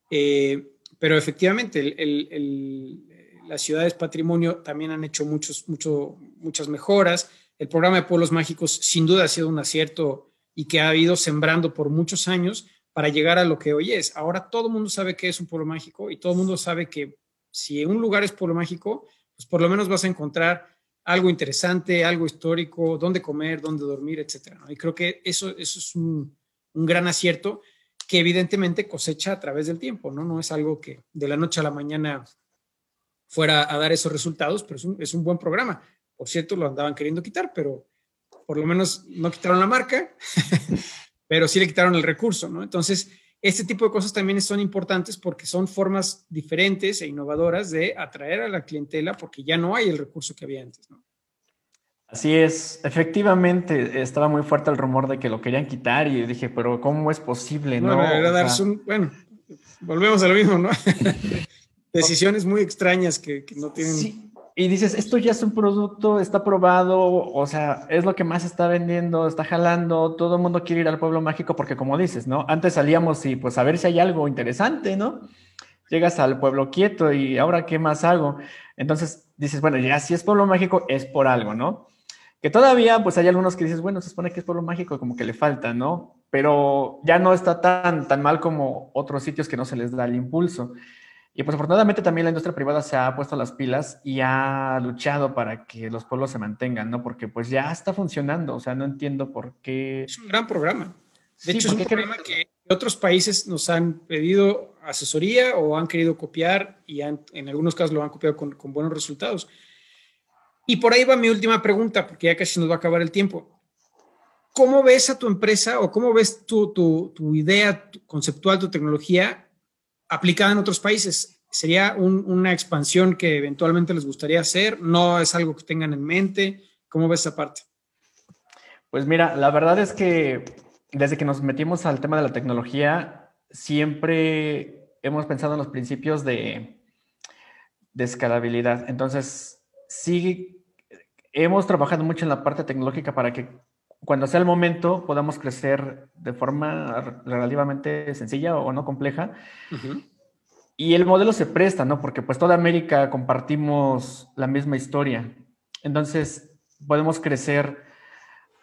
eh, pero efectivamente el, las ciudades patrimonio también han hecho muchos, mucho, muchas mejoras. El programa de pueblos mágicos sin duda ha sido un acierto y que ha ido sembrando por muchos años para llegar a lo que hoy es. Ahora todo el mundo sabe que es un pueblo mágico y todo el mundo sabe que si un lugar es pueblo mágico, pues por lo menos vas a encontrar algo interesante, algo histórico, dónde comer, dónde dormir, etcétera. Y creo que eso, eso es un, un, gran acierto que evidentemente cosecha a través del tiempo, ¿no? No es algo que de la noche a la mañana fuera a dar esos resultados, pero es un, buen programa. Por cierto, lo andaban queriendo quitar, pero por lo menos no quitaron la marca, pero sí le quitaron el recurso, ¿no? Entonces, este tipo de cosas también son importantes porque son formas diferentes e innovadoras de atraer a la clientela porque ya no hay el recurso que había antes, ¿no? Así es, efectivamente estaba muy fuerte el rumor de que lo querían quitar y dije, pero ¿cómo es posible? No, no bueno, volvemos a lo mismo, ¿no? decisiones muy extrañas que, no tienen. Sí. Y dices, esto ya es un producto, está probado, o sea, es lo que más está vendiendo, está jalando, todo el mundo quiere ir al pueblo mágico porque como dices, ¿no? Antes salíamos y pues a ver si hay algo interesante, ¿no? llegas al pueblo quieto y ahora qué más hago. Entonces dices, bueno, ya si es pueblo mágico es por algo, ¿no? Que todavía pues hay algunos que dices, bueno, se supone que es pueblo mágico, como que le falta, ¿no? Pero ya no está tan, tan mal como otros sitios que no se les da el impulso. Y pues afortunadamente también la industria privada se ha puesto las pilas y ha luchado para que los pueblos se mantengan, ¿no? Porque pues ya está funcionando, o sea, no entiendo por qué. Es un gran programa. De hecho, es un programa que otros países nos han pedido asesoría o han querido copiar y en algunos casos lo han copiado con, con buenos resultados. Y por ahí va mi última pregunta, porque ya casi nos va a acabar el tiempo. ¿Cómo ves a tu empresa o cómo ves tu, tu, tu idea conceptual, tu tecnología aplicada en otros países? ¿Sería una expansión que eventualmente les gustaría hacer? ¿No es algo que tengan en mente? ¿Cómo ves esa parte? Pues mira, la verdad es que desde que nos metimos al tema de la tecnología, siempre hemos pensado en los principios de, de escalabilidad. Entonces, sí, hemos trabajado mucho en la parte tecnológica para que cuando sea el momento podamos crecer de forma relativamente sencilla o no compleja. Y el modelo se presta, ¿no? Porque pues toda América compartimos la misma historia. Entonces podemos crecer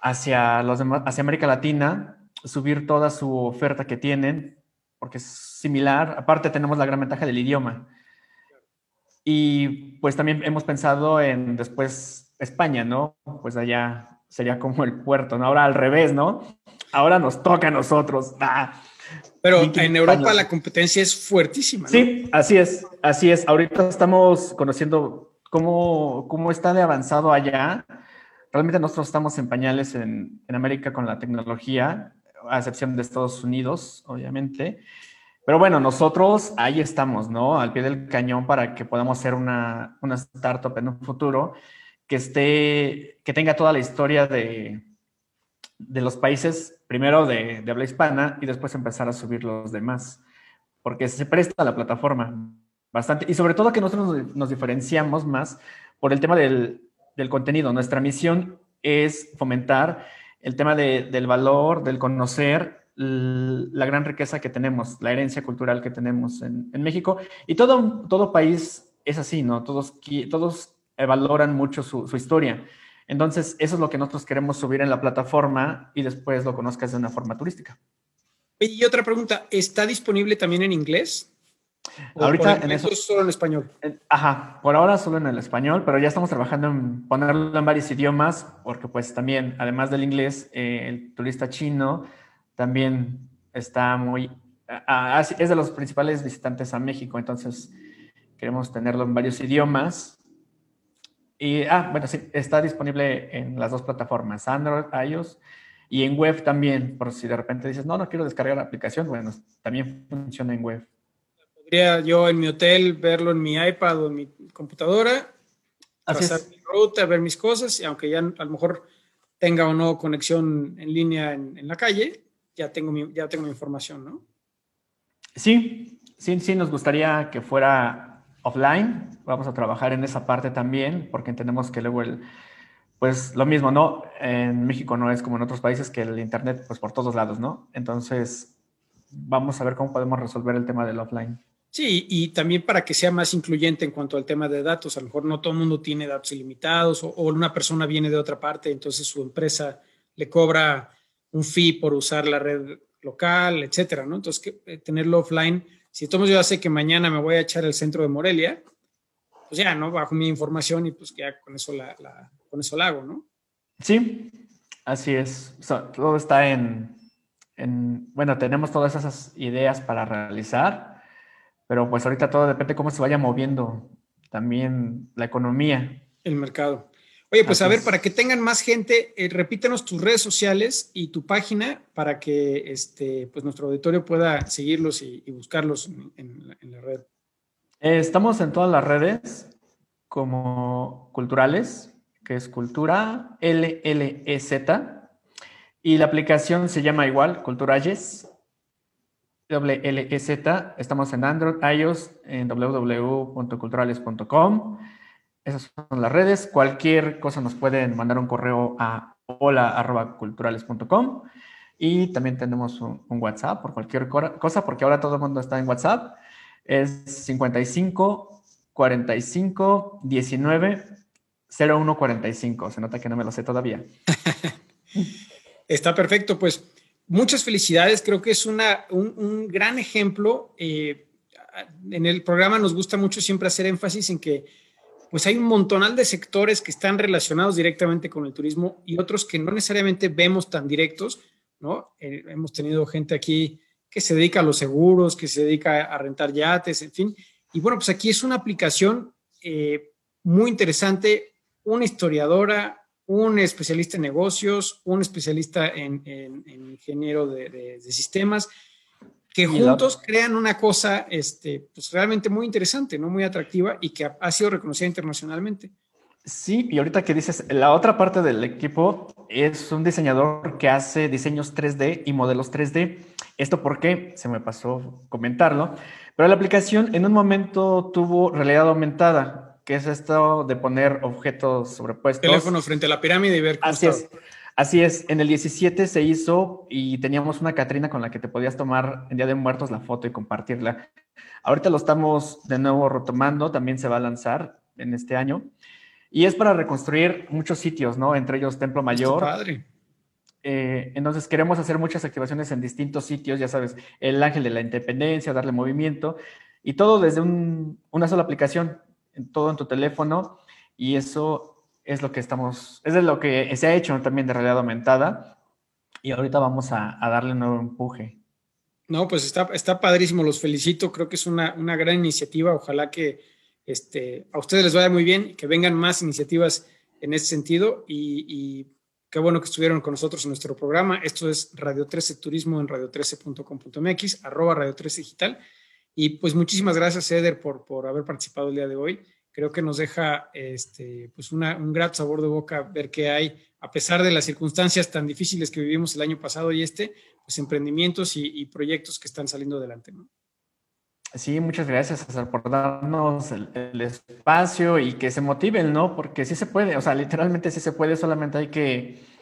hacia, los hacia América Latina, subir toda su oferta que tienen, porque es similar. Aparte tenemos la gran ventaja del idioma. Y pues también hemos pensado en después España, ¿no? Pues allá sería como el puerto, ¿no? Ahora al revés, ¿no? Ahora nos toca a nosotros. Ah, Pero en Europa la competencia es fuertísima. ¿no? Sí, así es, así es. Ahorita estamos conociendo cómo, cómo está de avanzado allá. Realmente nosotros estamos en pañales en, en América con la tecnología, a excepción de Estados Unidos, obviamente. Pero bueno, nosotros ahí estamos, ¿no? Al pie del cañón para que podamos ser una, una startup en un futuro que esté, que tenga toda la historia de, de los países, primero de, de, habla hispana y después empezar a subir los demás, porque se presta la plataforma bastante y sobre todo que nosotros nos, diferenciamos más por el tema del, del, contenido. Nuestra misión es fomentar el tema de, del valor, del conocer la gran riqueza que tenemos, la herencia cultural que tenemos en, en México y todo, todo país es así, ¿no? Todos, todos valoran mucho su, historia. Entonces, eso es lo que nosotros queremos subir en la plataforma y después lo conozcas de una forma turística. Y otra pregunta, ¿está disponible también en inglés? Ahorita en eso solo en español. Ajá, por ahora solo en el español, pero ya estamos trabajando en ponerlo en varios idiomas, porque pues también, además del inglés, eh, el turista chino también está muy, es de los principales visitantes a México, entonces queremos tenerlo en varios idiomas y, ah, bueno, sí, está disponible en las dos plataformas, Android, iOS y en web también, por si de repente dices, no, no quiero descargar la aplicación, bueno, también funciona en web. Podría yo en mi hotel verlo en mi iPad o en mi computadora, pasar mi ruta, ver mis cosas, y aunque ya a lo mejor tenga o no conexión en línea en, en la calle, ya tengo, mi, ya tengo mi información, ¿no? Sí, sí, sí, nos gustaría que fuera offline. Vamos a trabajar en esa parte también, porque entendemos que luego el, pues lo mismo, ¿no? En México no es como en otros países que el Internet, pues por todos lados, ¿no? Entonces, vamos a ver cómo podemos resolver el tema del offline. Sí, y también para que sea más incluyente en cuanto al tema de datos. A lo mejor no todo el mundo tiene datos ilimitados o, una persona viene de otra parte, entonces su empresa le cobra un fee por usar la red local, etcétera, ¿no? Entonces, que, eh, tenerlo offline si tomo yo ya sé que mañana me voy a echar el centro de Morelia, pues ya, ¿no? Bajo mi información y pues ya con eso la, con eso la hago, ¿no? Sí, así es. todo está en, en, bueno, tenemos todas esas ideas para realizar, pero pues ahorita todo depende de cómo se vaya moviendo también la economía. El mercado. Oye, pues a ver, para que tengan más gente, eh, repítanos tus redes sociales y tu página para que este, pues nuestro auditorio pueda seguirlos y, buscarlos en, la red. Eh, estamos en todas las redes como culturales, que es Cultura LLEZ, y la aplicación se llama igual, Culturalles, WLEZ. Estamos en Android, iOS, en www.culturales.com esas son las redes. Cualquier cosa nos pueden mandar un correo a hola.culturales.com y también tenemos un, WhatsApp por cualquier cosa, porque ahora todo el mundo está en WhatsApp. Es 55 45 19 0145. Se nota que no me lo sé todavía. Está perfecto, pues muchas felicidades. Creo que es una, un, gran ejemplo. Eh, en el programa nos gusta mucho siempre hacer énfasis en que pues hay un montonal de sectores que están relacionados directamente con el turismo y otros que no necesariamente vemos tan directos, ¿no? Eh, hemos tenido gente aquí que se dedica a los seguros, que se dedica a rentar yates, en fin. Y bueno, pues aquí es una aplicación eh, muy interesante, una historiadora, un especialista en negocios, un especialista en, ingeniero de, sistemas, que juntos crean una cosa este, pues realmente muy interesante, ¿no? muy atractiva y que ha, sido reconocida internacionalmente. Sí, y ahorita que dices, la otra parte del equipo es un diseñador que hace diseños 3D y modelos 3D. Esto porque se me pasó comentarlo, pero la aplicación en un momento tuvo realidad aumentada que es esto de poner objetos sobrepuestos. Teléfono frente a la pirámide y ver cómo Así es. Así es, en el 17 se hizo y teníamos una Catrina con la que te podías tomar en Día de Muertos la foto y compartirla. Ahorita lo estamos de nuevo retomando, también se va a lanzar en este año. Y es para reconstruir muchos sitios, ¿no? Entre ellos Templo Mayor. padre. Eh, entonces queremos hacer muchas activaciones en distintos sitios, ya sabes, el Ángel de la Independencia, darle movimiento y todo desde una sola aplicación todo en tu teléfono y eso es lo que estamos, es de lo que se ha hecho también de realidad aumentada y ahorita vamos a, darle un nuevo empuje. No, pues está, está padrísimo, los felicito, creo que es una, gran iniciativa, ojalá que este, a ustedes les vaya muy bien, que vengan más iniciativas en ese sentido y, qué bueno que estuvieron con nosotros en nuestro programa. Esto es Radio 13 Turismo en radio13.com.mx, arroba Radio 13 Digital. Y pues muchísimas gracias, Eder, por, por haber participado el día de hoy. Creo que nos deja este, pues un grato sabor de boca ver que hay, a pesar de las circunstancias tan difíciles que vivimos el año pasado y este, pues emprendimientos y, proyectos que están saliendo adelante. Sí, muchas gracias, por darnos el, el, espacio y que se motiven, ¿no? Porque sí se puede, o sea, literalmente sí se puede, solamente hay que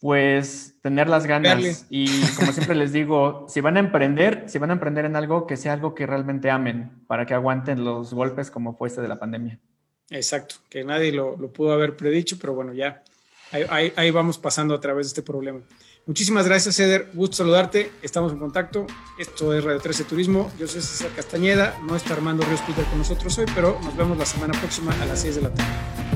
pues tener las ganas y como siempre les digo, si van a emprender, si van a emprender en algo, que sea algo que realmente amen para que aguanten los golpes como fue este de la pandemia. Exacto, que nadie lo, pudo haber predicho, pero bueno, ya ahí, vamos pasando a través de este problema. Muchísimas gracias, Eder. Gusto saludarte. Estamos en contacto. Esto es Radio 13 Turismo. Yo soy César Castañeda. No está Armando Ríos Peter con nosotros hoy, pero nos vemos la semana próxima a las 6 de la tarde.